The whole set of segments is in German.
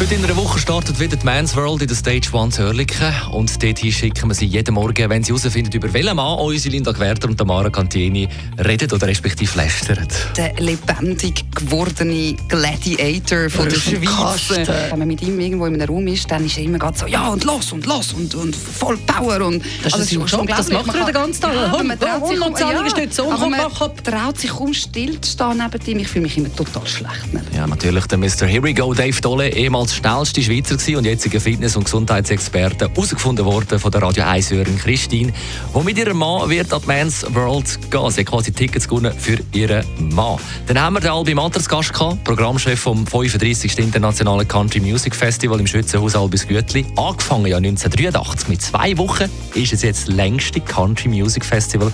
Heute in einer Woche startet wieder die Man's World in der Stage One zu Hörliken. Und dorthin schicken wir sie jeden Morgen, wenn sie herausfinden, über welchen Mann unsere Linda Gwerter und Tamara Cantieni reden oder respektive lästern. Der lebendig gewordene Gladiator von der Schweiz. Wenn man mit ihm irgendwo in einem Raum ist, dann ist er immer so, ja und los und los und, und voll Power. Und, das ist also, schon das macht er den ganzen Tag. Ja, man traut sich, um, ja, aber man traut sich kaum still zu stehen neben ihm. Ich fühle mich immer total schlecht. Ja, natürlich der Mr. Here we go, Dave Dolle, ehemals als schnellste Schweizer und jetziger Fitness- und Gesundheitsexperte herausgefunden worden von der Radio 1 Hörerin Christine, die mit ihrem Mann wird an die Man's World gehen. Sie hat quasi Tickets gewonnen für ihren Mann. Dann haben wir den Albi Matters Gast gehabt, Programmchef vom 35. Internationalen Country Music Festival im Schützenhaus Albis Gütli. Angefangen ja 1983. Mit zwei Wochen ist es jetzt das längste Country Music Festival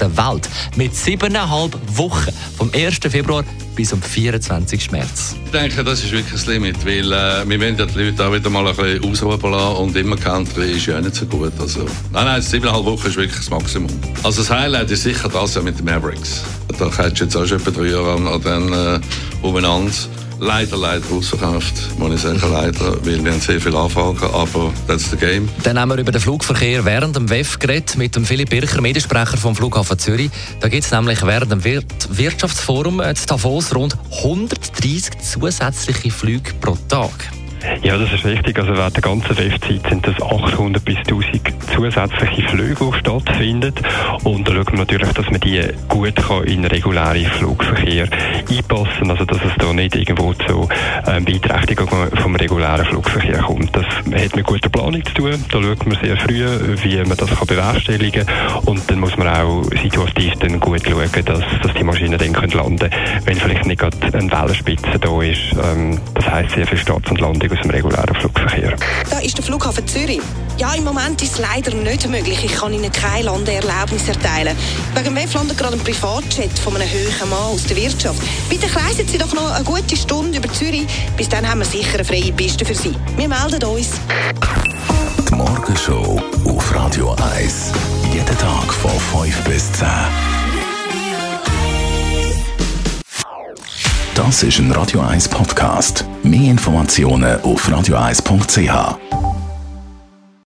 der Welt. Mit siebeneinhalb Wochen. Vom 1. Februar bis zum 24. März. Ich denke, das ist wirklich das Limit, weil äh, wir wollen ja die Leute auch wieder mal ein bisschen ausruhen lassen und immer Country ist ja nicht so gut. Also, nein, nein, siebeneinhalb Wochen ist wirklich das Maximum. Also das Highlight ist sicher das mit den Mavericks. Da hättest du jetzt auch schon etwa drei Jahre an, an den äh, umeinander leider, leider ausverkauft, muss ich sagen, leider, weil wir haben sehr viele Anfragen, aber that's the game. Dann haben wir über den Flugverkehr während dem WEF geredet mit dem Philipp Bircher, Mediensprecher vom Flughafen Zürich. Da gibt es nämlich während dem Wirtschaftsforum in Davos rund 130 zusätzliche Flüge pro Tag. Ja, das ist richtig. Also während der ganzen Webzeit sind das 800 bis 1000 zusätzliche Flüge, die stattfinden. Und da schauen wir natürlich, dass man die gut kann in den regulären Flugverkehr einpassen. Also, dass es da nicht irgendwo zu ähm, Beeinträchtigungen vom regulären Flugverkehr kommt. Das hat mit guter Planung zu tun. Da schaut man sehr früh, wie man das kann bewerkstelligen kann. Und dann muss man auch situativ dann gut schauen, dass, dass die Maschinen dann landen können, wenn vielleicht nicht gerade eine Wellenspitze da ist. Ähm, das heisst sehr viel Starts und Landung aus dem regulären Flugverkehr. Da ist der Flughafen Zürich. Ja, im Moment ist es leider nicht möglich. Ich kann Ihnen keine Landeerlaubnis erteilen. Wegen WEF landet gerade ein Privatjet von einem höheren Mann aus der Wirtschaft. Bitte kreisen Sie doch noch eine gute Stunde über Zürich. Bis dann haben wir sicher eine freie Piste für Sie. Wir melden uns. Die Morgenshow auf Radio 1. Jeden Tag von 5 bis 10. Das ist ein Radio 1 Podcast. Mehr Informationen auf radio1.ch.